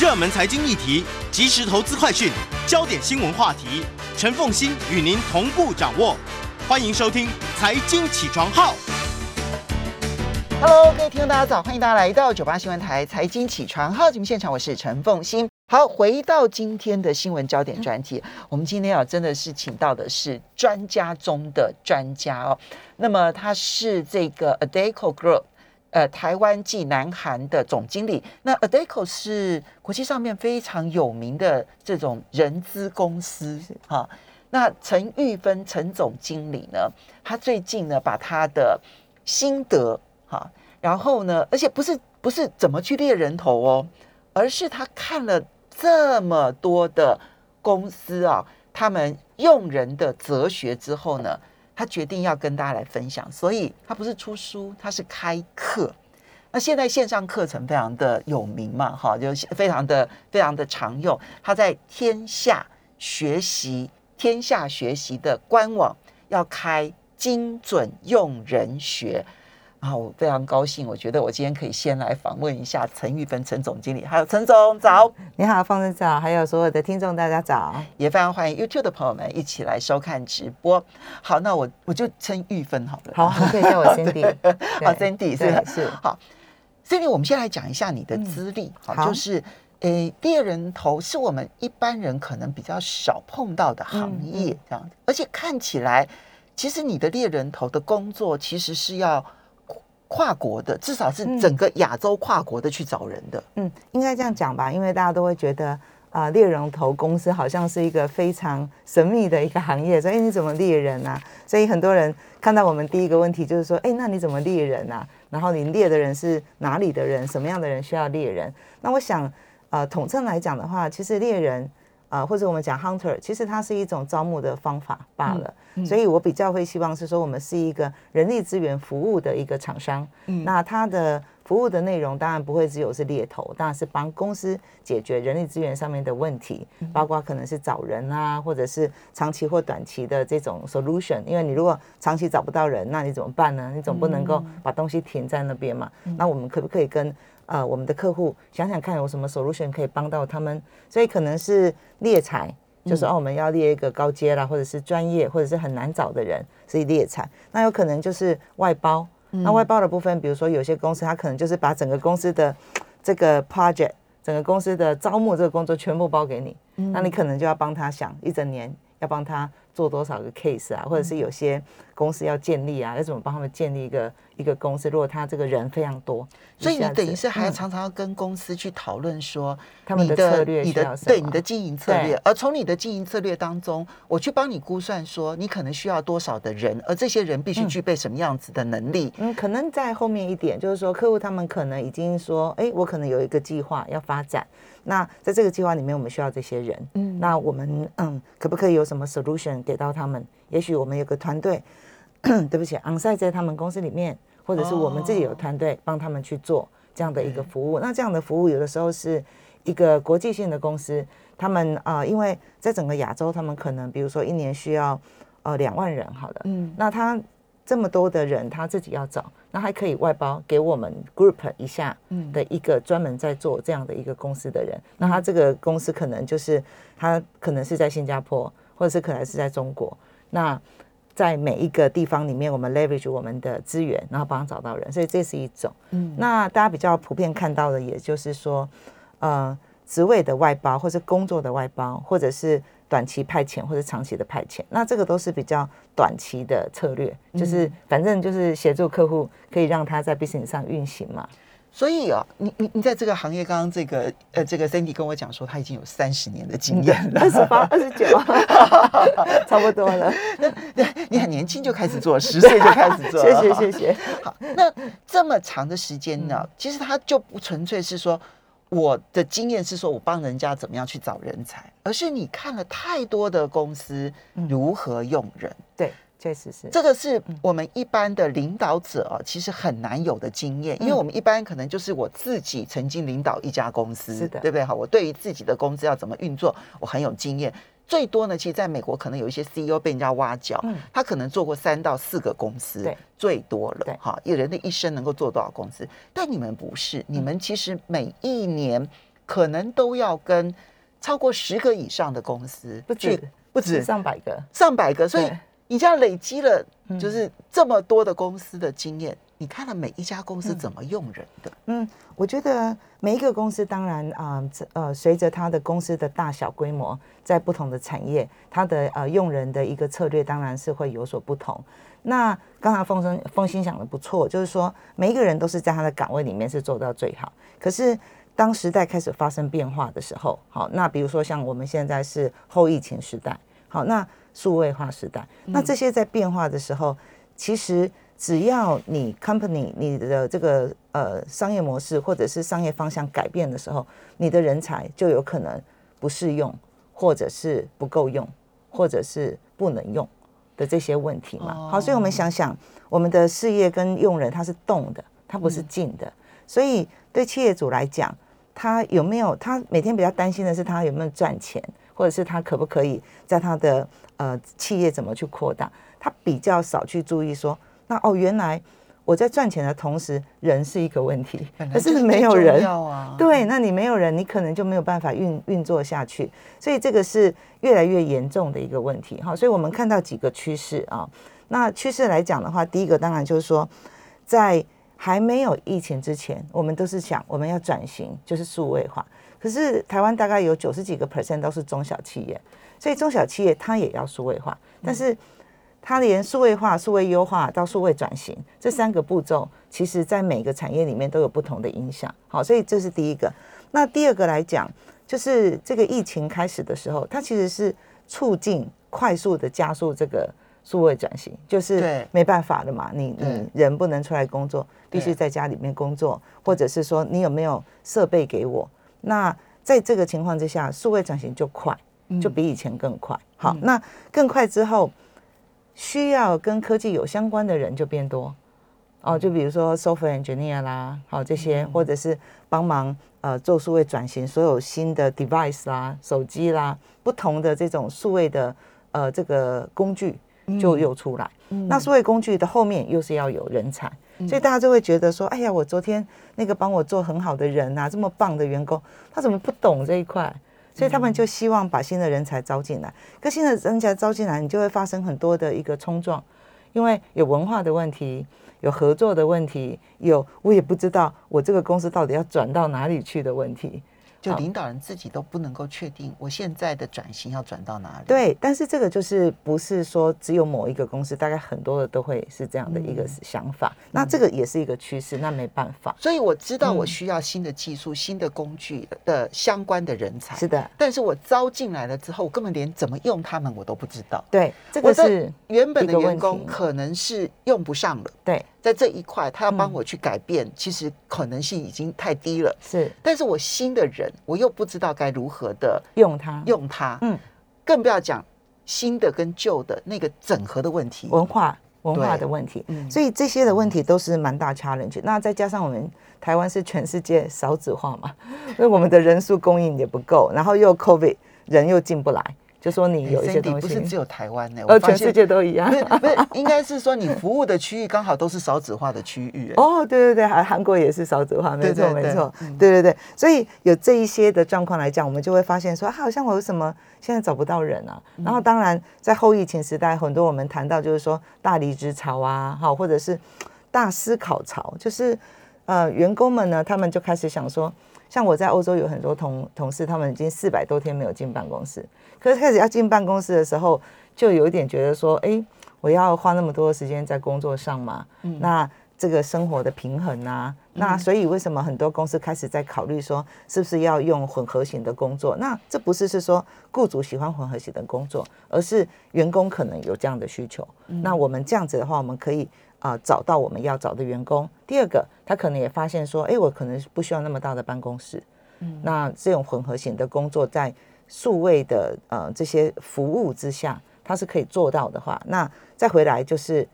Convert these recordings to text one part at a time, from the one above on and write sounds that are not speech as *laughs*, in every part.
热门财经议题、即时投资快讯、焦点新闻话题，陈凤欣与您同步掌握。欢迎收听《财经起床号》。Hello，各位听众大家早，欢迎大家来到九八新闻台财经起床号节目现场，我是陈凤欣。好，回到今天的新闻焦点专题，我们今天要真的是请到的是专家中的专家哦。那么他是这个 Adeco Group。呃，台湾暨南韩的总经理，那 Adeco 是国际上面非常有名的这种人资公司哈。那陈玉芬陈总经理呢，他最近呢把他的心得哈，然后呢，而且不是不是怎么去猎人头哦，而是他看了这么多的公司啊，他们用人的哲学之后呢。他决定要跟大家来分享，所以他不是出书，他是开课。那现在线上课程非常的有名嘛，哈，就非常的非常的常用。他在天下学习天下学习的官网要开精准用人学。啊，我非常高兴，我觉得我今天可以先来访问一下陈玉芬陈总经理，还有陈总早，你好，方总早，还有所有的听众大家早，也非常欢迎 YouTube 的朋友们一起来收看直播。好，那我我就称玉芬好了，好，你可以叫我 Cindy，*laughs* 好 Cindy 是是。好 Cindy，我们先来讲一下你的资历，好，就是诶猎人头是我们一般人可能比较少碰到的行业，这样子，而且看起来其实你的猎人头的工作其实是要。跨国的，至少是整个亚洲跨国的去找人的。嗯，应该这样讲吧，因为大家都会觉得啊、呃，猎人头公司好像是一个非常神秘的一个行业，所以你怎么猎人啊？所以很多人看到我们第一个问题就是说，哎，那你怎么猎人啊？然后你猎的人是哪里的人？什么样的人需要猎人？那我想，呃，统称来讲的话，其实猎人。啊、呃，或者我们讲 hunter，其实它是一种招募的方法罢了。嗯嗯、所以我比较会希望是说，我们是一个人力资源服务的一个厂商。嗯，那它的服务的内容当然不会只有是猎头，当然是帮公司解决人力资源上面的问题，嗯、包括可能是找人啊，或者是长期或短期的这种 solution。因为你如果长期找不到人，那你怎么办呢？你总不能够把东西停在那边嘛。嗯、那我们可不可以跟呃，我们的客户想想看有什么 solution 可以帮到他们，所以可能是猎才，就是哦，我们要列一个高阶啦，或者是专业，或者是很难找的人，所以猎才。那有可能就是外包，那外包的部分，比如说有些公司，它可能就是把整个公司的这个 project，整个公司的招募这个工作全部包给你，那你可能就要帮他想一整年，要帮他做多少个 case 啊，或者是有些公司要建立啊，要怎么帮他们建立一个一个公司？如果他这个人非常多。所以你等于是还常常要跟公司去讨论说他们的策略，你的对你的经营策略，而从你的经营策略当中，我去帮你估算说你可能需要多少的人，而这些人必须具备什么样子的能力。嗯，可能在后面一点就是说，客户他们可能已经说，哎，我可能有一个计划要发展，那在这个计划里面，我们需要这些人。嗯，那我们嗯，可不可以有什么 solution 给到他们？也许我们有个团队，*clears throat* 对不起，onsite 在他们公司里面。或者是我们自己有团队帮他们去做这样的一个服务，那这样的服务有的时候是一个国际性的公司，他们啊、呃，因为在整个亚洲，他们可能比如说一年需要呃两万人，好了，嗯，那他这么多的人，他自己要找，那还可以外包给我们 group 一下的一个专门在做这样的一个公司的人，那他这个公司可能就是他可能是在新加坡，或者是可能是在中国，那。在每一个地方里面，我们 leverage 我们的资源，然后帮他找到人，所以这是一种。嗯，那大家比较普遍看到的，也就是说，呃，职位的外包，或是工作的外包，或者是短期派遣或者长期的派遣，那这个都是比较短期的策略，就是反正就是协助客户可以让他在 business 上运行嘛。所以啊，你你你在这个行业，刚刚这个呃，这个 Cindy 跟我讲说，他已经有三十年的经验了，二十八、二十九，*laughs* 差不多了。对，你很年轻就开始做，十岁就开始做，*laughs* 谢谢谢谢。好，那这么长的时间呢，其实他就不纯粹是说我的经验是说我帮人家怎么样去找人才，而是你看了太多的公司如何用人。对。确实是，这个是我们一般的领导者啊，其实很难有的经验，因为我们一般可能就是我自己曾经领导一家公司，是的，对不对？哈，我对于自己的公司要怎么运作，我很有经验。最多呢，其实在美国可能有一些 CEO 被人家挖角，嗯、他可能做过三到四个公司，对，最多了，对，哈，一人的一生能够做多少公司？但你们不是，你们其实每一年可能都要跟超过十个以上的公司不止，不止上百个，上百个，所以对你这样累积了嗯就是这么多的公司的经验，你看了每一家公司怎么用人的？嗯，我觉得每一个公司当然啊，这呃，随着它的公司的大小规模，在不同的产业，它的呃用人的一个策略当然是会有所不同。那刚才风声风心想的不错，就是说每一个人都是在他的岗位里面是做到最好。可是当时代开始发生变化的时候，好，那比如说像我们现在是后疫情时代，好，那数位化时代，那这些在变化的时候，其实只要你 company 你的这个呃商业模式或者是商业方向改变的时候，你的人才就有可能不适用，或者是不够用，或者是不能用的这些问题嘛。好，所以我们想想，我们的事业跟用人它是动的，它不是静的，所以对企业主来讲，他有没有他每天比较担心的是他有没有赚钱，或者是他可不可以在他的呃企业怎么去扩大，他比较少去注意说，那哦原来我在赚钱的同时，人是一个问题 *laughs* 可是没有人啊，对，那你没有人，你可能就没有办法运运作下去，所以这个是越来越严重的一个问题哈。所以我们看到几个趋势啊，那趋势来讲的话，第一个当然就是说，在还没有疫情之前，我们都是想我们要转型，就是数位化。可是台湾大概有九十几个 percent 都是中小企业，所以中小企业它也要数位化，但是它连数位化、数位优化到数位转型这三个步骤，其实在每个产业里面都有不同的影响。好，所以这是第一个。那第二个来讲，就是这个疫情开始的时候，它其实是促进快速的加速这个数位转型，就是没办法的嘛，你你人不能出来工作，必须在家里面工作，或者是说你有没有设备给我？那在这个情况之下，数位转型就快，就比以前更快。好，那更快之后，需要跟科技有相关的人就变多。哦，就比如说 software engineer 啦，好这些，或者是帮忙呃做数位转型，所有新的 device 啦、手机啦，不同的这种数位的呃这个工具就又出来。那数位工具的后面又是要有人才，所以大家就会觉得说，哎呀，我昨天那个帮我做很好的人啊，这么棒的员工，他怎么不懂这一块？所以他们就希望把新的人才招进来。可新的人才招进来，你就会发生很多的一个冲撞，因为有文化的问题，有合作的问题，有我也不知道我这个公司到底要转到哪里去的问题。好就领导人自己都不能够确定我现在的转型要转到哪里。，对，但是这个就是不是说只有某一个公司，大概很多的都会是这样的一个想法。那这个也是一个趋势，那没办法。所以我知道我嗯需要新的技术、新的工具的相关的人才。是的，但是我招进来了之后，我根本连怎么用他们我都不知道。对，这个是原本的员工可能是用不上了，对，在这一块他要帮嗯我去改变，其实可能性已经太低了。是但是我新的人，我又不知道该如何的用它。用它，嗯，更不要讲新的跟旧的那个整合的问题。文化文化的问题，嗯。所以这些的问题都是蛮大 challenge。那再加上我们台湾是全世界少子化嘛，所以我们的人数供应也不够，然后又 COVID 人又进不来，就说你哎有一些东西，不是只有台湾呢、呃，全世界都一样。不。是不是，*laughs* 应该是说你服务的区域刚好都是少子化的区域、哎哦，对对对，韩韩国也是少子化，没错没错。嗯，对对对，所以有这一些的状况来讲，我们就会发现说，啊好像我有什么现在找不到人啊。然后当然在后疫情时代，很多我们谈到就是说大离职潮啊，好，或者是大思考潮，就是呃员工们呢，他们就开始想说，像我在欧洲有很多同同事，他们已经四百多天没有进办公室，可是开始要进办公室的时候，就有一点觉得说，哎，我要花那么多时间在工作上嘛，那这个生活的平衡啊，那所以为什么很多公司开始在考虑说，是不是要用混合型的工作？那这不是是说雇主喜欢混合型的工作，而是员工可能有这样的需求。那我们这样子的话，我们可以啊、找到我们要找的员工。第二个，他可能也发现说，哎，我可能不需要那么大的办公室。那这种混合型的工作，在数位的呃这些服务之下，它是可以做到的话，那再回来就是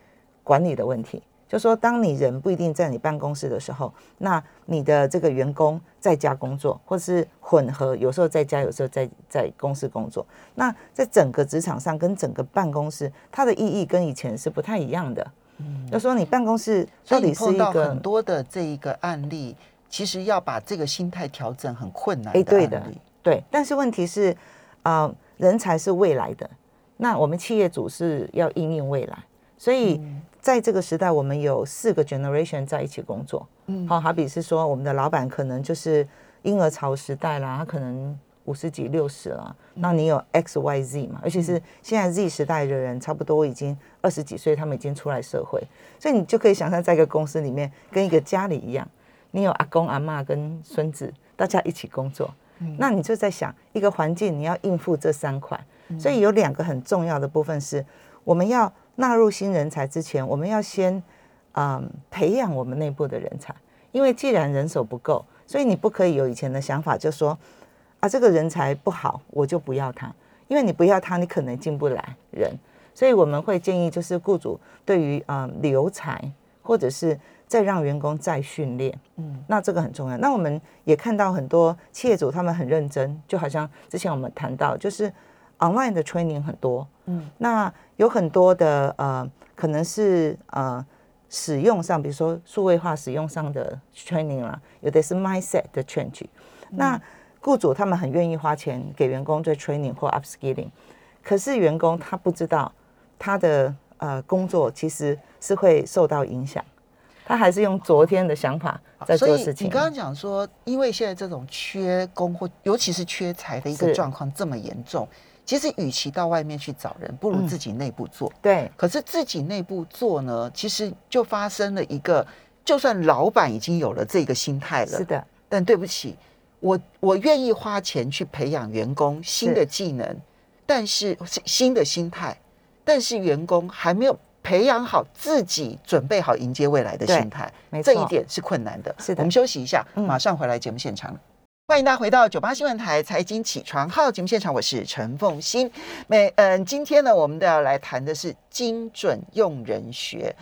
管理的问题。就说当你人不一定在你办公室的时候，那你的这个员工在家工作，或是混合，有时候在家，有时候在在公司工作，那在整个职场上跟整个办公室，它的意义跟以前是不太一样的。嗯就说你办公室到底是一个很多的这一个案例，其实要把这个心态调整很困难哎对的对，但是问题是，啊、人才是未来的，那我们企业主是要应用未来，所以在这个时代，我们有四个 generation 在一起工作。嗯好，好比是说，我们的老板可能就是婴儿潮时代啦，他可能五十几、六十了，那你有 X、Y、Z 嘛？而且是现在 Z 时代的人，差不多已经二十几岁，他们已经出来社会，所以你就可以想象，在一个公司里面，跟一个家里一样，你有阿公、阿妈跟孙子，大家一起工作。那你就在想，一个环境你要应付这三块，所以有两个很重要的部分是，我们要纳入新人才之前，我们要先嗯培养我们内部的人才，因为既然人手不够，所以你不可以有以前的想法，就说啊这个人才不好，我就不要他，因为你不要他，你可能进不来人，所以我们会建议就是雇主对于嗯留才或者是再让员工再训练，嗯，那这个很重要。那我们也看到很多企业主他们很认真，就好像之前我们谈到，就是 online 的 training 很多，嗯，那有很多的呃可能是呃使用上，比如说数位化使用上的 training 啦，有的是 mindset 的 change。那雇主他们很愿意花钱给员工做 training 或 upskilling，可是员工他不知道他的呃工作其实是会受到影响，他还是用昨天的想法在所以做事情。你刚刚讲说，因为现在这种缺工或尤其是缺财的一个状况这么严重，其实与其到外面去找人，不如嗯。自己内部做。对。可是自己内部做呢，其实就发生了一个，就算老板已经有了这个心态了是，的，但对不起，我我愿意花钱去培养员工新的技能，但是是新的心态，但是员工还没有培养好自己，准备好迎接未来的对心态，这一点是困难的。是的我们休息一下，嗯马上回来节目现场。欢迎大家回到九八新闻台财经起床号节目现场，我是陈凤欣。每嗯，今天呢，我们都要来谈的是精准用人学。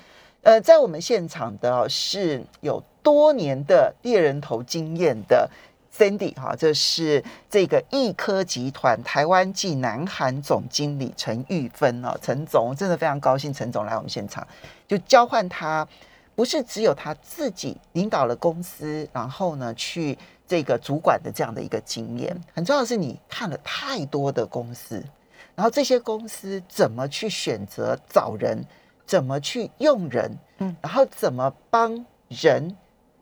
呃，在我们现场的哦是有多年的猎人头经验的 Cindy 哈，这是这个易科集团台湾暨南韩总经理陈玉芬哦，陈总真的非常高兴，陈总来我们现场，就交换他不是只有他自己领导了公司，然后呢去这个主管的这样的一个经验，很重要的是你看了太多的公司，然后这些公司怎么去选择找人，怎么去用人，嗯，然后怎么帮人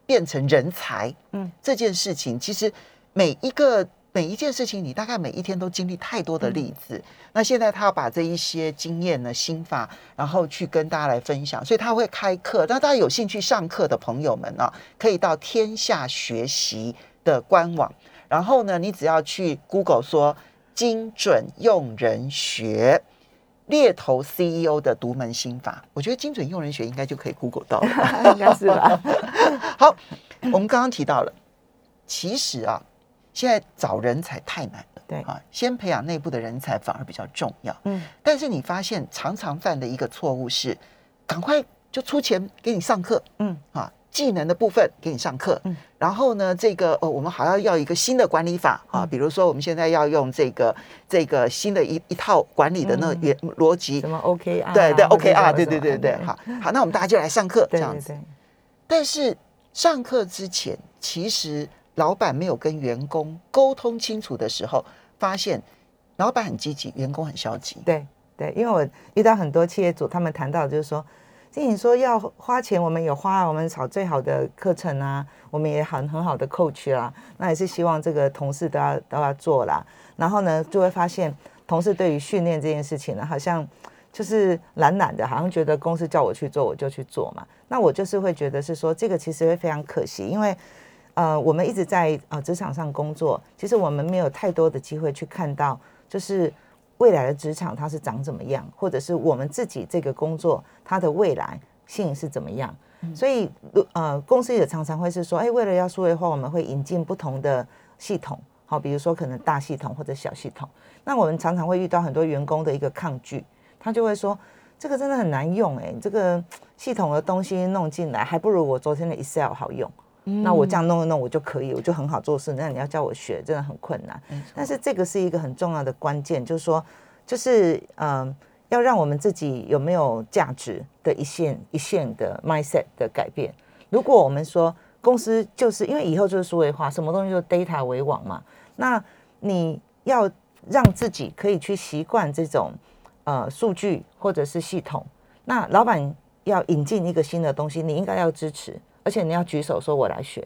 变成人才，嗯，这件事情其实每一个每一件事情，你大概每一天都经历太多的例子。那现在他要把这一些经验呢、心法，然后去跟大家来分享，所以他会开课。那大家有兴趣上课的朋友们呢、可以到天下学习的官网，然后呢，你只要去 Google 说“精准用人学”。猎头 CEO 的独门心法，我觉得精准用人学应该就可以 Google 到了吧。*laughs* 应该是吧？*laughs* 好，我们刚刚提到了，其实啊，现在找人才太难了，对啊，先培养内部的人才反而比较重要。嗯，但是你发现常常犯的一个错误是，赶快就出钱给你上课，嗯啊，技能的部分给你上课，嗯然后呢，这个呃，我们好像要一个新的管理法啊，嗯比如说我们现在要用这个这个新的一一套管理的那原逻辑，什么 OKR？啊对对 OK 啊，对对对对，好好，那我们大家就来上课这样子。但是上课之前，其实老板没有跟员工沟通清楚的时候，发现老板很积极，员工很消极。对对，因为我遇到很多企业主，他们谈到就是说，经理说要花钱，我们有花，我们找最好的课程啊，我们也很很好的 coach 啦，那也是希望这个同事都要都要做啦。然后呢，就会发现同事对于训练这件事情呢，好像就是懒懒的，好像觉得公司叫我去做我就去做嘛。那我就是会觉得是说，这个其实会非常可惜，因为呃，我们一直在呃职场上工作，其实我们没有太多的机会去看到，就是未来的职场它是长怎么样，或者是我们自己这个工作它的未来性是怎么样。所以呃，公司也常常会是说，哎，为了要数位化，我们会引进不同的系统，好，比如说可能大系统或者小系统。那我们常常会遇到很多员工的一个抗拒，他就会说。这个真的很难用哎、这个系统的东西弄进来，还不如我昨天的 Excel 好用。那我这样弄一弄，我就可以，我就很好做事。那你要叫我学，真的很困难。但是这个是一个很重要的关键，就是说，就是嗯、呃要让我们自己有没有价值的一线一线的 mindset 的改变。如果我们说公司就是因为以后就是数位化，什么东西就 data 为王嘛。那你要让自己可以去习惯这种呃数据或者是系统，那老板要引进一个新的东西，你应该要支持，而且你要举手说我来学，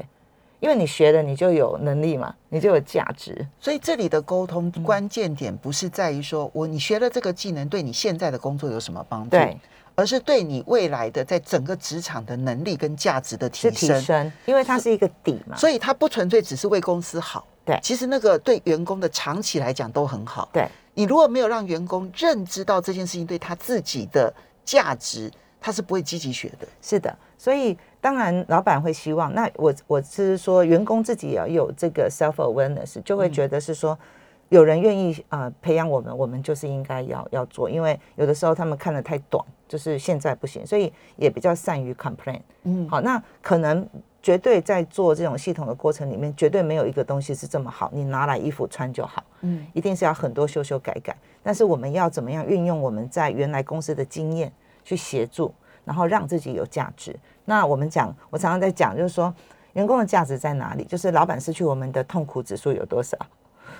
因为你学了你就有能力嘛，你就有价值。所以这里的沟通关键点不是在于说我你学了这个技能对你现在的工作有什么帮助，对，而是对你未来的在整个职场的能力跟价值的提升提。升，因为它是一个底嘛。所以它不纯粹只是为公司好，对其实那个对员工的长期来讲都很好。对，你如果没有让员工认知到这件事情对他自己的价值，他是不会积极学的。是的，所以当然老板会希望，那我我是说员工自己也要有这个 self awareness，就会觉得是说。有人愿意呃培养我们，我们就是应该要要做，因为有的时候他们看的太短，就是现在不行，所以也比较善于 complain。嗯，好，那可能绝对在做这种系统的过程里面，绝对没有一个东西是这么好，你拿来衣服穿就好。嗯，一定是要很多修修改改。但是我们要怎么样运用我们在原来公司的经验去协助，然后让自己有价值？那我们讲，我常常在讲，就是说员工的价值在哪里？就是老板失去我们的痛苦指数有多少？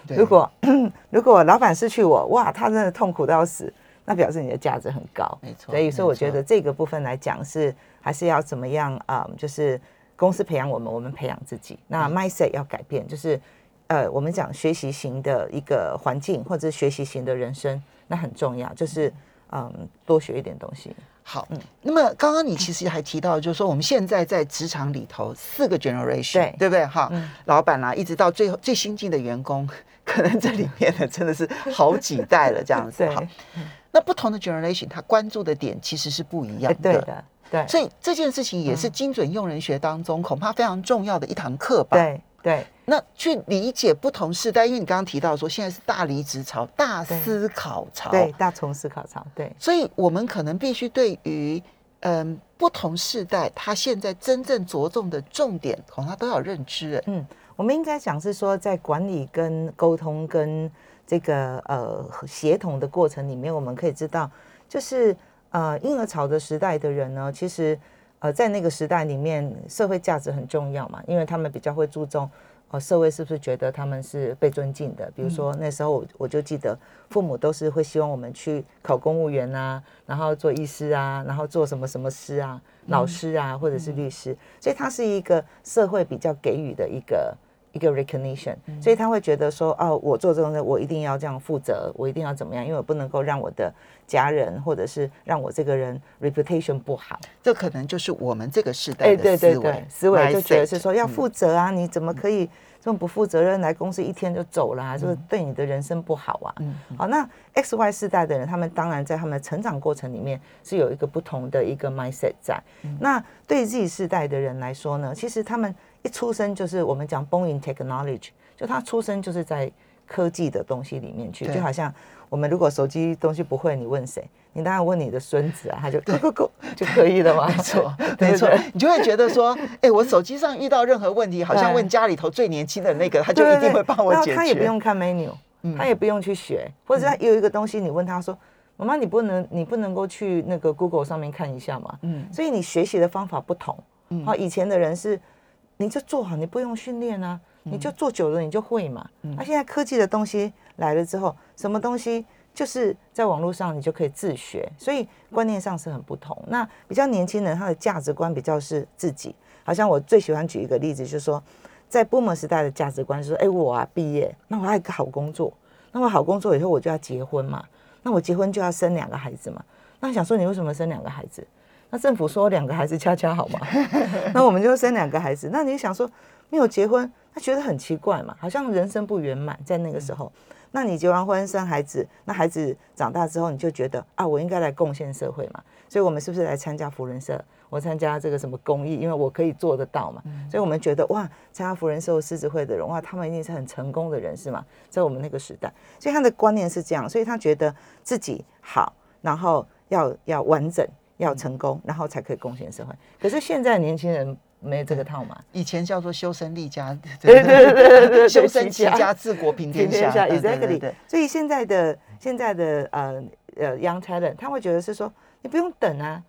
如果 *coughs* 如果老板失去我，哇，他真的痛苦到死，那表示你的价值很高。没错所以说我觉得这个部分来讲是还是要怎么样啊、就是公司培养我们，我们培养自己。嗯那 mindset 要改变，就是呃，我们讲学习型的一个环境，或者是学习型的人生，那很重要，就是嗯，多学一点东西。好，嗯那么刚刚你其实还提到，就是说我们现在在职场里头四个 generation，对对不对？哈，嗯老板啦、一直到最后最新进的员工，可能这里面呢真的是好几代了这样子。*laughs* 对好，那不同的 generation，他关注的点其实是不一样哎，的。对的，对，所以这件事情也是精准用人学当中恐怕非常重要的一堂课吧。对对。那去理解不同世代，因为你刚刚提到说现在是大离职潮、大思考潮，对，大从思考潮，对。所以我们可能必须对于嗯不同世代，他现在真正着重的重点，恐怕都要有认知。哎嗯，我们应该讲是说，在管理跟沟通跟这个呃协同的过程里面，我们可以知道，就是呃婴儿潮的时代的人呢，其实呃在那个时代里面，社会价值很重要嘛，因为他们比较会注重。呃，社会是不是觉得他们是被尊敬的？比如说那时候我我就记得，父母都是会希望我们去考公务员啊，然后做医师啊，然后做什么什么师啊、老师啊，或者是律师，所以它是一个社会比较给予的一个一个 recognition，、所以他会觉得说，哦，我做这种事，我一定要这样负责，我一定要怎么样，因为我不能够让我的家人或者是让我这个人 reputation 不好。这可能就是我们这个时代哎，的思维对，思维就觉得是说要负责啊，你怎么可以这么不负责任来公司一天就走了、啊？这个对你的人生不好啊。嗯好，那 X Y 世代的人，他们当然在他们的成长过程里面是有一个不同的一个 mindset 在。那对 Z 世代的人来说呢，其实他们一出生就是我们讲 born in technology，就他出生就是在科技的东西里面去，就好像我们如果手机东西不会，你问谁？你当然问你的孙子啊，他就咕咕咕就可以了嘛。*laughs* 没错，对没错，你就会觉得说，*laughs* 哎，我手机上遇到任何问题，好像对。问家里头最年轻的那个，他就一定会帮我解决。嗯他也不用看 menu，、他也不用去学，或者他有一个东西，你问他说：“妈妈，你不能，你不能够去那个 Google 上面看一下嘛？”嗯。所以你学习的方法不同。好、以前的人是，你就做好，你不用训练啊，嗯你就做久了你就会嘛。那、现在科技的东西来了之后，什么东西就是在网络上你就可以自学，所以观念上是很不同。那比较年轻人他的价值观比较是自己，好像我最喜欢举一个例子，就是说。在 boomer 时代的价值观是说，哎、我啊毕业，那我要一个好工作，那么好工作以后我就要结婚嘛，那我结婚就要生两个孩子嘛。那想说你为什么生两个孩子？那政府说两个孩子恰恰好嘛，*laughs* 那我们就生两个孩子。那你想说没有结婚，那觉得很奇怪嘛，好像人生不圆满在那个时候。那你结完婚生孩子，那孩子长大之后，你就觉得啊，我应该来贡献社会嘛。所以我们是不是来参加福人社？我参加这个什么公益，因为我可以做得到嘛。所以我们觉得哇，参加福人社或狮子会的人，哇，他们一定是很成功的人是吗，在我们那个时代。所以他的观念是这样，所以他觉得自己好，然后要要完整，要成功，然后才可以贡献社会。可是现在年轻人没这个套嘛。以前叫做修身立家，*laughs* 对对对对对，修身齐家家治国平天下天下对对对，exactly 对。所以现在的现在的呃呃 young talent，他会觉得是说，你不用等啊，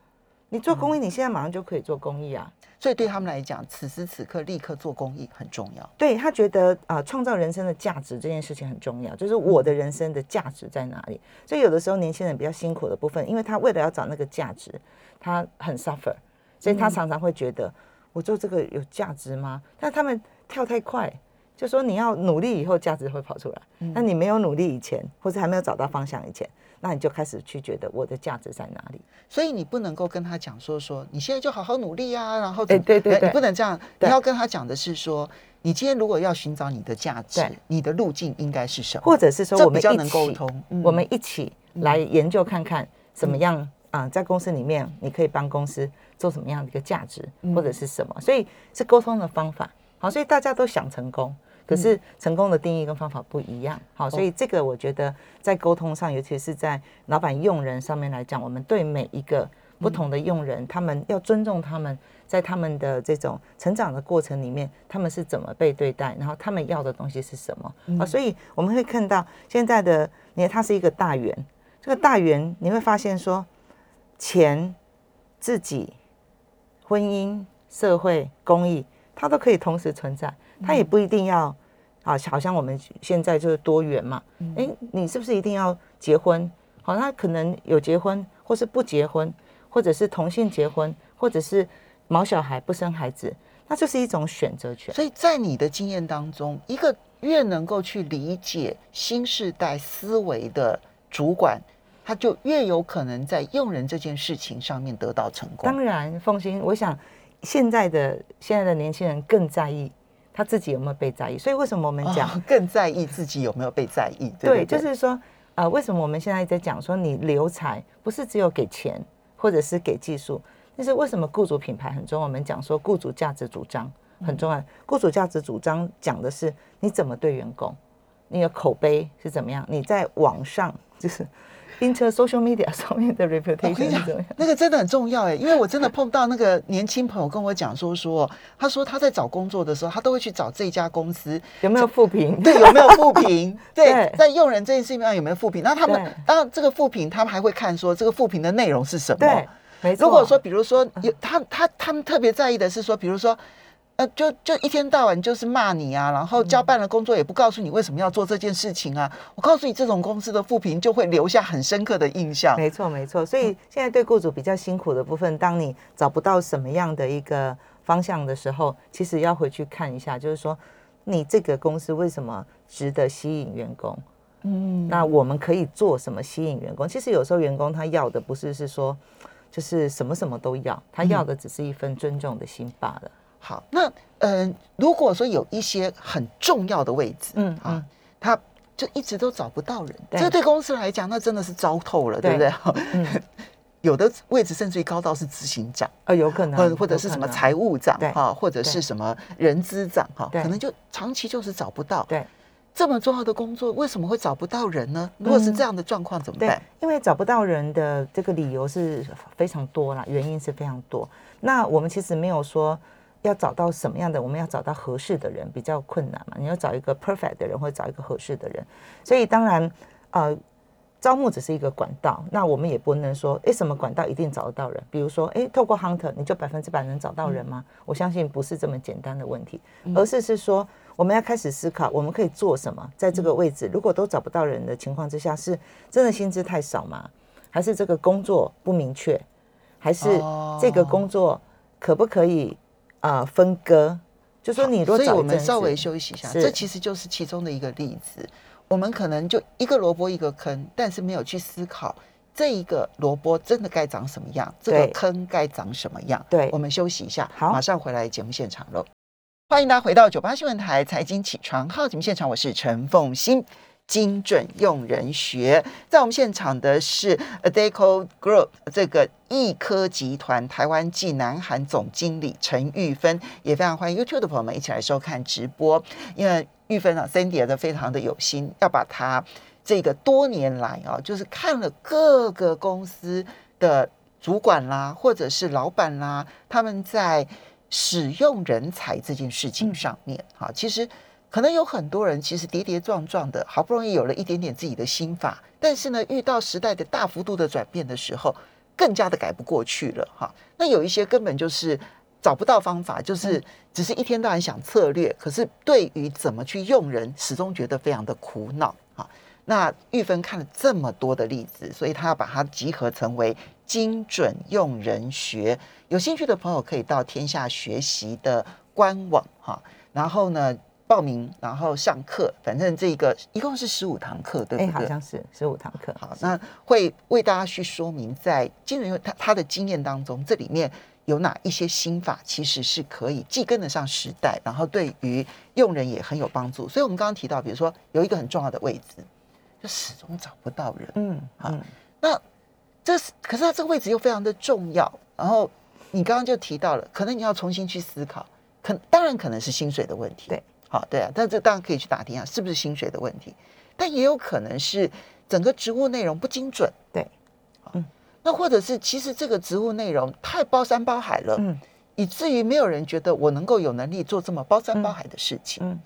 你做公益，你现在马上就可以做公益啊。所以对他们来讲，此时此刻立刻做公益很重要。对他觉得啊，创造人生的价值这件事情很重要，就是我的人生的价值在哪里。所以有的时候年轻人比较辛苦的部分，因为他为了要找那个价值，他很 suffer，所以他常常会觉得我做这个有价值吗？但他们跳太快，就说你要努力以后价值会跑出来，那你没有努力以前，或者还没有找到方向以前。那你就开始去觉得我的价值在哪里，所以你不能够跟他讲说说你现在就好好努力啊，然后对对对，你不能这样，你要跟他讲的是说，你今天如果要寻找你的价值，你的路径应该是什么，或者是说？我们一起沟通，我们一起来研究看看怎么样啊，在公司里面你可以帮公司做什么样的一个价值或者是什么，所以是沟通的方法，好，所以大家都想成功。可是成功的定义跟方法不一样，好，所以这个我觉得在沟通上，尤其是在老板用人上面来讲，我们对每一个不同的用人，他们要尊重他们在他们的这种成长的过程里面，他们是怎么被对待，然后他们要的东西是什么。啊？所以我们会看到现在的，你看它是一个大圆，这个大圆你会发现说，钱、自己、婚姻、社会、公益，它都可以同时存在。它也不一定要啊，好像我们现在就是多元嘛。哎，你是不是一定要结婚？好，那可能有结婚，或是不结婚，或者是同性结婚，或者是毛小孩不生孩子，那就是一种选择权。所以在你的经验当中，一个越能够去理解新时代思维的主管，他就越有可能在用人这件事情上面得到成功。当然，凤欣，我想现在的现在的年轻人更在意。他自己有没有被在意？所以为什么我们讲更在意自己有没有被在意？对，就是说，呃，为什么我们现在在讲说你留才不是只有给钱或者是给技术？但是为什么雇主品牌很重要？我们讲说雇主价值主张很重要。雇主价值主张讲的是你怎么对员工，你的口碑是怎么样？你在网上就是。Inter social media *laughs* 上面的 reputation 那个真的很重要哎，因为我真的碰到那个年轻朋友跟我讲说说，他说他在找工作的时候，他都会去找这家公司有没有复评，对，有没有复评，*laughs* 对，在用人这件事情上有没有复评，然后他们当然这个复评，他们还会看说这个复评的内容是什么，对，没错。如果说比如说有他他他们特别在意的是说，比如说。呃，就就一天到晚就是骂你啊，然后交办了工作也不告诉你为什么要做这件事情啊。我告诉你，这种公司的复评就会留下很深刻的印象。没错，没错。所以现在对雇主比较辛苦的部分，当你找不到什么样的一个方向的时候，其实要回去看一下，就是说你这个公司为什么值得吸引员工？嗯，那我们可以做什么吸引员工？其实有时候员工他要的不是是说就是什么什么都要，他要的只是一份尊重的心罢了。好，那嗯，如果说有一些很重要的位置，嗯啊，他就一直都找不到人，这对公司来讲，那真的是糟透了，对不对？*laughs* 有的位置甚至于高到是执行长，呃，有可能，或或者是什么财务长，哈，或者是什么人资长，哈，可能就长期就是找不到。对，这么重要的工作，为什么会找不到人呢？如果是这样的状况，怎么办？因为找不到人的这个理由是非常多啦，原因是非常多。那我们其实没有说。要找到什么样的？我们要找到合适的人比较困难嘛？你要找一个 perfect 的人，或者找一个合适的人。所以当然，呃，招募只是一个管道。那我们也不能说，哎，什么管道一定找得到人？比如说，哎，透过 hunter，你就百分之百能找到人吗？我相信不是这么简单的问题，而是是说，我们要开始思考，我们可以做什么？在这个位置，如果都找不到人的情况之下，是真的薪资太少吗？还是这个工作不明确？还是这个工作可不可以？啊，分割，就说你，所以我们稍微休息一下，这其实就是其中的一个例子。我们可能就一个萝卜一个坑，但是没有去思考这一个萝卜真的该长什么样，这个坑该长什么样。对，我们休息一下，好，马上回来节目现场喽。欢迎大家回到九八新闻台财经起床号节目现场，我是陈凤欣。精准用人学，在我们现场的是 Adeco Group 这个易科集团台湾暨南韩总经理陈玉芬，也非常欢迎 YouTube 的朋友们一起来收看直播。因为玉芬啊，Cindy 都非常的有心，要把他这个多年来啊，就是看了各个公司的主管啦，或者是老板啦，他们在使用人才这件事情上面，哈，其实。可能有很多人其实跌跌撞撞的，好不容易有了一点点自己的心法，但是呢，遇到时代的大幅度的转变的时候，更加的改不过去了哈。那有一些根本就是找不到方法，就是只是一天到晚想策略，可是对于怎么去用人，始终觉得非常的苦恼哈。那玉芬看了这么多的例子，所以他要把它集合成为精准用人学。有兴趣的朋友可以到天下学习的官网哈，然后呢报名，然后上课。反正这个一共是十五堂课，对不对？哎，好像是十五堂课。好，那会为大家去说明，在精准用他他的经验当中，这里面有哪一些心法，其实是可以既跟得上时代，然后对于用人也很有帮助。所以我们刚刚提到，比如说有一个很重要的位置。就始终找不到人，嗯，好，那这是可是他这个位置又非常的重要。然后你刚刚就提到了，可能你要重新去思考，可当然可能是薪水的问题，对，好，对啊，但这当然可以去打听啊，是不是薪水的问题？但也有可能是整个职务内容不精准，对，嗯，那或者是其实这个职务内容太包山包海了，嗯，以至于没有人觉得我能够有能力做这么包山包海的事情，嗯，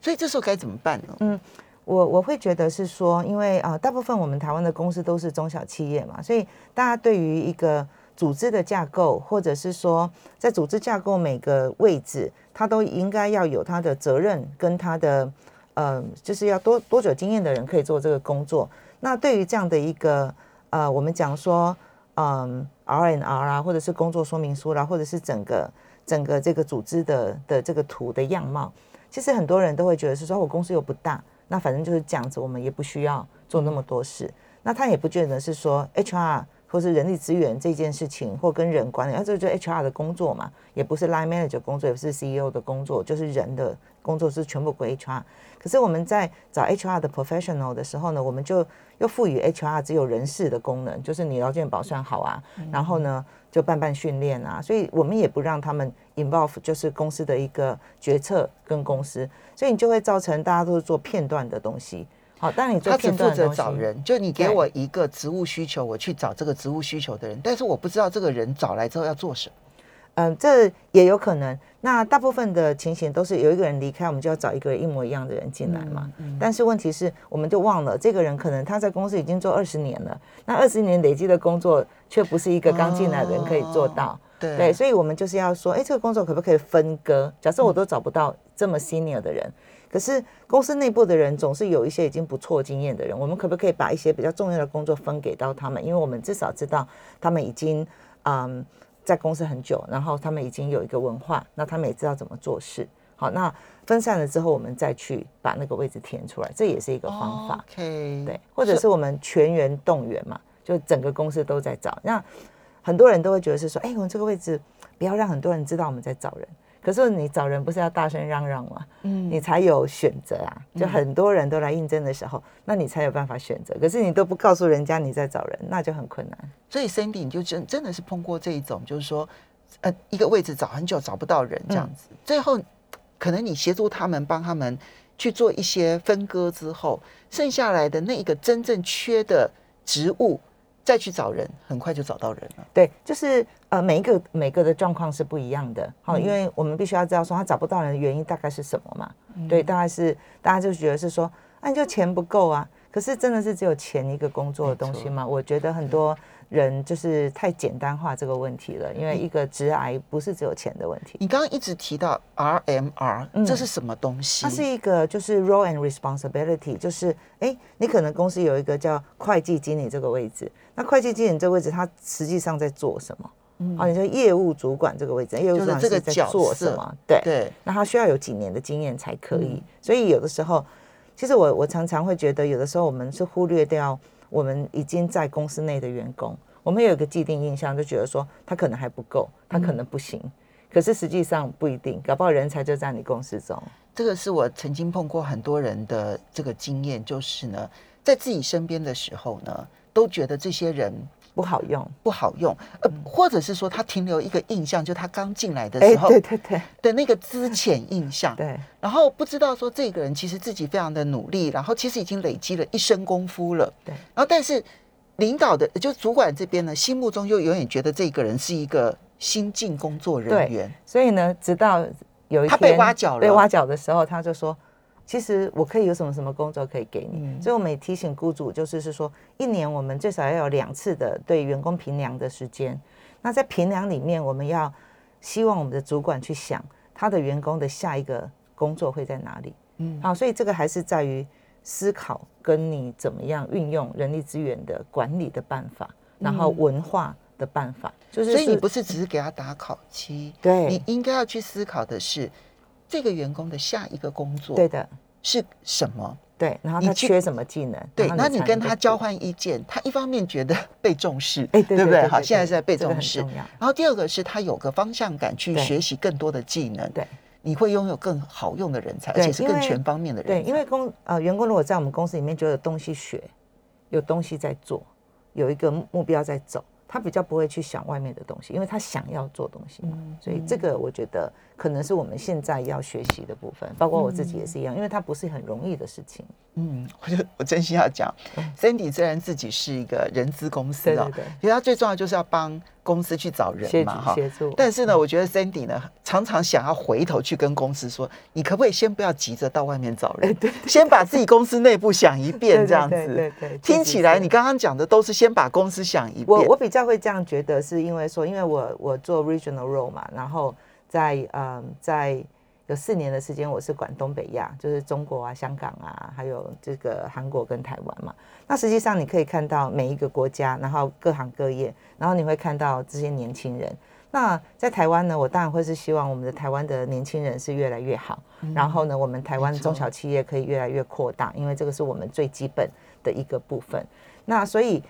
所以这时候该怎么办呢？嗯。我我会觉得是说，因为啊，大部分我们台湾的公司都是中小企业嘛，所以大家对于一个组织的架构，或者是说在组织架构每个位置，他都应该要有他的责任跟他的呃，就是要多多久经验的人可以做这个工作。那对于这样的一个呃，我们讲说嗯，R N R 啊，或者是工作说明书啦，或者是整个整个这个组织的的这个图的样貌，其实很多人都会觉得是说，我公司又不大。那反正就是这样子，我们也不需要做那么多事。那他也不觉得是说 HR 或是人力资源这件事情，或跟人管理，那这就 HR 的工作嘛，也不是 Line Manager 工作，也不是 CEO 的工作，就是人的工作是全部归 HR。可是我们在找 HR 的 professional 的时候呢，我们就又赋予 HR 只有人事的功能，就是你劳健保算好啊，然后呢就办办训练啊，所以我们也不让他们 involve 就是公司的一个决策跟公司。所以你就会造成大家都是做片段的东西，好，但你他只负责找人，就你给我一个职务需求，我去找这个职务需求的人，但是我不知道这个人找来之后要做什么。嗯，这也有可能。那大部分的情形都是有一个人离开，我们就要找一个一模一样的人进来嘛。但是问题是，我们就忘了这个人可能他在公司已经做二十年了，那二十年累积的工作却不是一个刚进来的人可以做到。对，所以我们就是要说，哎，这个工作可不可以分割？假设我都找不到这么 senior 的人，可是公司内部的人总是有一些已经不错经验的人，我们可不可以把一些比较重要的工作分给到他们？因为我们至少知道他们已经嗯在公司很久，然后他们已经有一个文化，那他们也知道怎么做事。好，那分散了之后，我们再去把那个位置填出来，这也是一个方法。OK，对，或者是我们全员动员嘛，就整个公司都在找那。很多人都会觉得是说，哎，我们这个位置不要让很多人知道我们在找人。可是你找人不是要大声嚷嚷吗？嗯，你才有选择啊。就很多人都来应征的时候，那你才有办法选择。可是你都不告诉人家你在找人，那就很困难。所以 Cindy 你就真真的是碰过这一种，就是说，呃，一个位置找很久找不到人这样子，最后可能你协助他们帮他们去做一些分割之后，剩下来的那一个真正缺的职务。再去找人，很快就找到人了。对，就是呃，每一个每个的状况是不一样的。好，因为我们必须要知道说他找不到人的原因大概是什么嘛。对，大概是大家就觉得是说，那就钱不够啊。可是真的是只有钱一个工作的东西吗？我觉得很多。人就是太简单化这个问题了，因为一个直癌不是只有钱的问题。你刚刚一直提到 RMR，这是什么东西？它是一个就是 role and responsibility，就是哎，你可能公司有一个叫会计经理这个位置，那会计经理这个位置，他实际上在做什么？啊，你说业务主管这个位置，业务主管这个在做什么？对对，那他需要有几年的经验才可以。所以有的时候，其实我我常常会觉得，有的时候我们是忽略掉。我们已经在公司内的员工，我们有一个既定印象，就觉得说他可能还不够，他可能不行。可是实际上不一定，搞不好人才就在你公司中。这个是我曾经碰过很多人的这个经验，就是呢，在自己身边的时候呢，都觉得这些人。不好用，不好用，呃，或者是说他停留一个印象，就他刚进来的时候，对对对。的那个资浅印象，对，然后不知道说这个人其实自己非常的努力，然后其实已经累积了一身功夫了，对，然后但是领导的就主管这边呢，心目中又永远觉得这个人是一个新进工作人员，所以呢，直到有一天他被挖角了，被挖角的时候，他就说。其实我可以有什么什么工作可以给你，所以我们也提醒雇主，就是是说，一年我们最少要有两次的对员工评量的时间。那在评量里面，我们要希望我们的主管去想他的员工的下一个工作会在哪里。嗯好，所以这个还是在于思考跟你怎么样运用人力资源的管理的办法，然后文化的办法，就是所以你不是只是给他打考期，对你应该要去思考的是这个员工的下一个工作对的，是什么。对，然后他缺什么技能？对，那你跟他交换意见，他一方面觉得 *laughs* 被重视，哎对不对？好，现在是在被重视。然后第二个是他有个方向感，去对学习更多的技能，对你会拥有更好用的人才，而且是更全方面的人对，才。因为公呃员工如果在我们公司里面就有东西学，有东西在做，有一个目目标在走，他比较不会去想外面的东西，因为他想要做东西嘛。嗯所以这个我觉得可能是我们现在要学习的部分，包括我自己也是一样，因为它不是很容易的事情。嗯，我就我真心要讲，Cindy 虽然自己是一个人资公司哦对对对，其实他最重要就是要帮公司去找人嘛，哈。协助，但是呢，我觉得 Cindy 呢，常常想要回头去跟公司说，你可不可以先不要急着到外面找人，先把自己公司内部想一遍，这样子对。对，听起来你刚刚讲的都是先把公司想一遍。我我比较会这样觉得，是因为说，因为我我做 regional role 嘛，然后在嗯在有四年的时间，我是管东北亚，就是中国啊、香港啊，还有这个韩国跟台湾嘛。那实际上你可以看到每一个国家，然后各行各业，然后你会看到这些年轻人。那在台湾呢，我当然会是希望我们的台湾的年轻人是越来越好，然后呢，我们台湾中小企业可以越来越扩大，因为这个是我们最基本的一个部分。那所以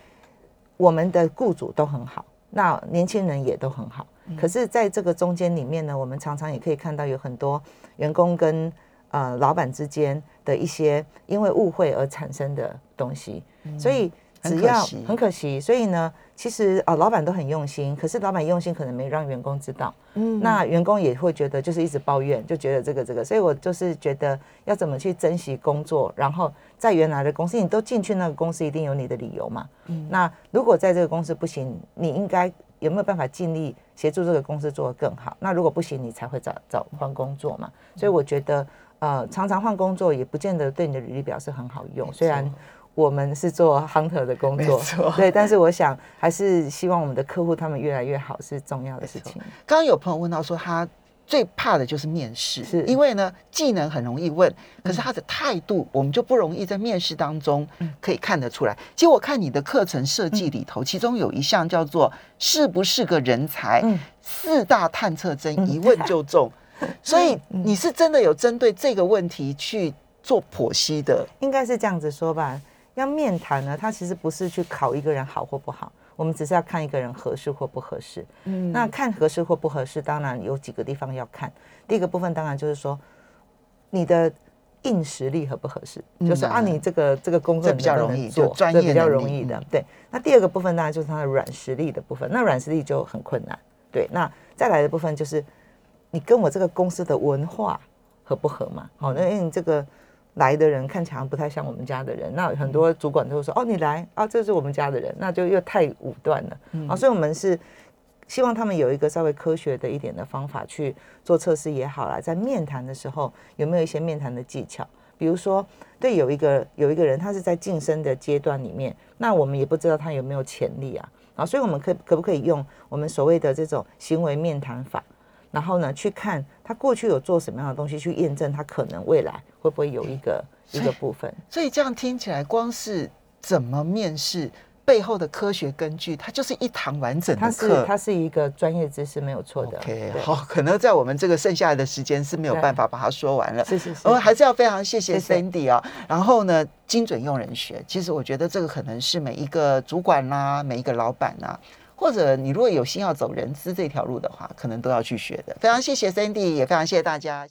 我们的雇主都很好，那年轻人也都很好。可是，在这个中间里面呢，我们常常也可以看到有很多员工跟呃老板之间的一些因为误会而产生的东西，所以很只要可惜。很可惜，所以呢，其实呃老板都很用心，可是老板用心可能没让员工知道，嗯。那员工也会觉得就是一直抱怨，就觉得这个这个，所以我就是觉得要怎么去珍惜工作，然后在原来的公司，你都进去那个公司，一定有你的理由嘛。嗯那如果在这个公司不行，你应该有没有办法尽力协助这个公司做得更好？那如果不行，你才会找找换工作嘛。所以我觉得，呃，常常换工作也不见得对你的履历表是很好用，虽然。我们是做 hunter 的工作，对，但是我想还是希望我们的客户他们越来越好是重要的事情。刚刚有朋友问到说，他最怕的就是面试，是。因为呢技能很容易问，可是他的态度我们就不容易在面试当中可以看得出来。其实我看你的课程设计里头，其中有一项叫做是不是个人才，嗯。四大探测针一问就中，所以你是真的有针对这个问题去做剖析的。应该是这样子说吧。要面谈呢，他其实不是去考一个人好或不好，我们只是要看一个人合适或不合适。嗯那看合适或不合适，当然有几个地方要看。第一个部分当然就是说你的硬实力合不合适，嗯就是啊，你这个这个工作比较容易做，这比较容易的嗯。对，那第二个部分当然就是它的软实力的部分，那软实力就很困难。对，那再来的部分就是你跟我这个公司的文化合不合嘛？好、那因为你这个来的人看起来不太像我们家的人，那很多主管都会说：“哦，你来啊，这是我们家的人。”那就又太武断了。啊，所以我们是希望他们有一个稍微科学的一点的方法去做测试也好啦，在面谈的时候有没有一些面谈的技巧？比如说，对有一个有一个人，他是在晋升的阶段里面，那我们也不知道他有没有潜力啊。啊，所以我们可可不可以用我们所谓的这种行为面谈法，然后呢，去看他过去有做什么样的东西，去验证他可能未来会不会有一个一个部分。所以这样听起来，光是怎么面试背后的科学根据，它就是一堂完整它是的课。它是一个专业知识，没有错的。OK，好，可能在我们这个剩下来的时间是没有对办法把它说完了。是是是我还是要非常谢谢 Cindy 啊。然后呢，精准用人学，其实我觉得这个可能是每一个主管啦、每一个老板啦，或者你如果有心要走人资这条路的话，可能都要去学的。非常谢谢 Sandy，也非常谢谢大家。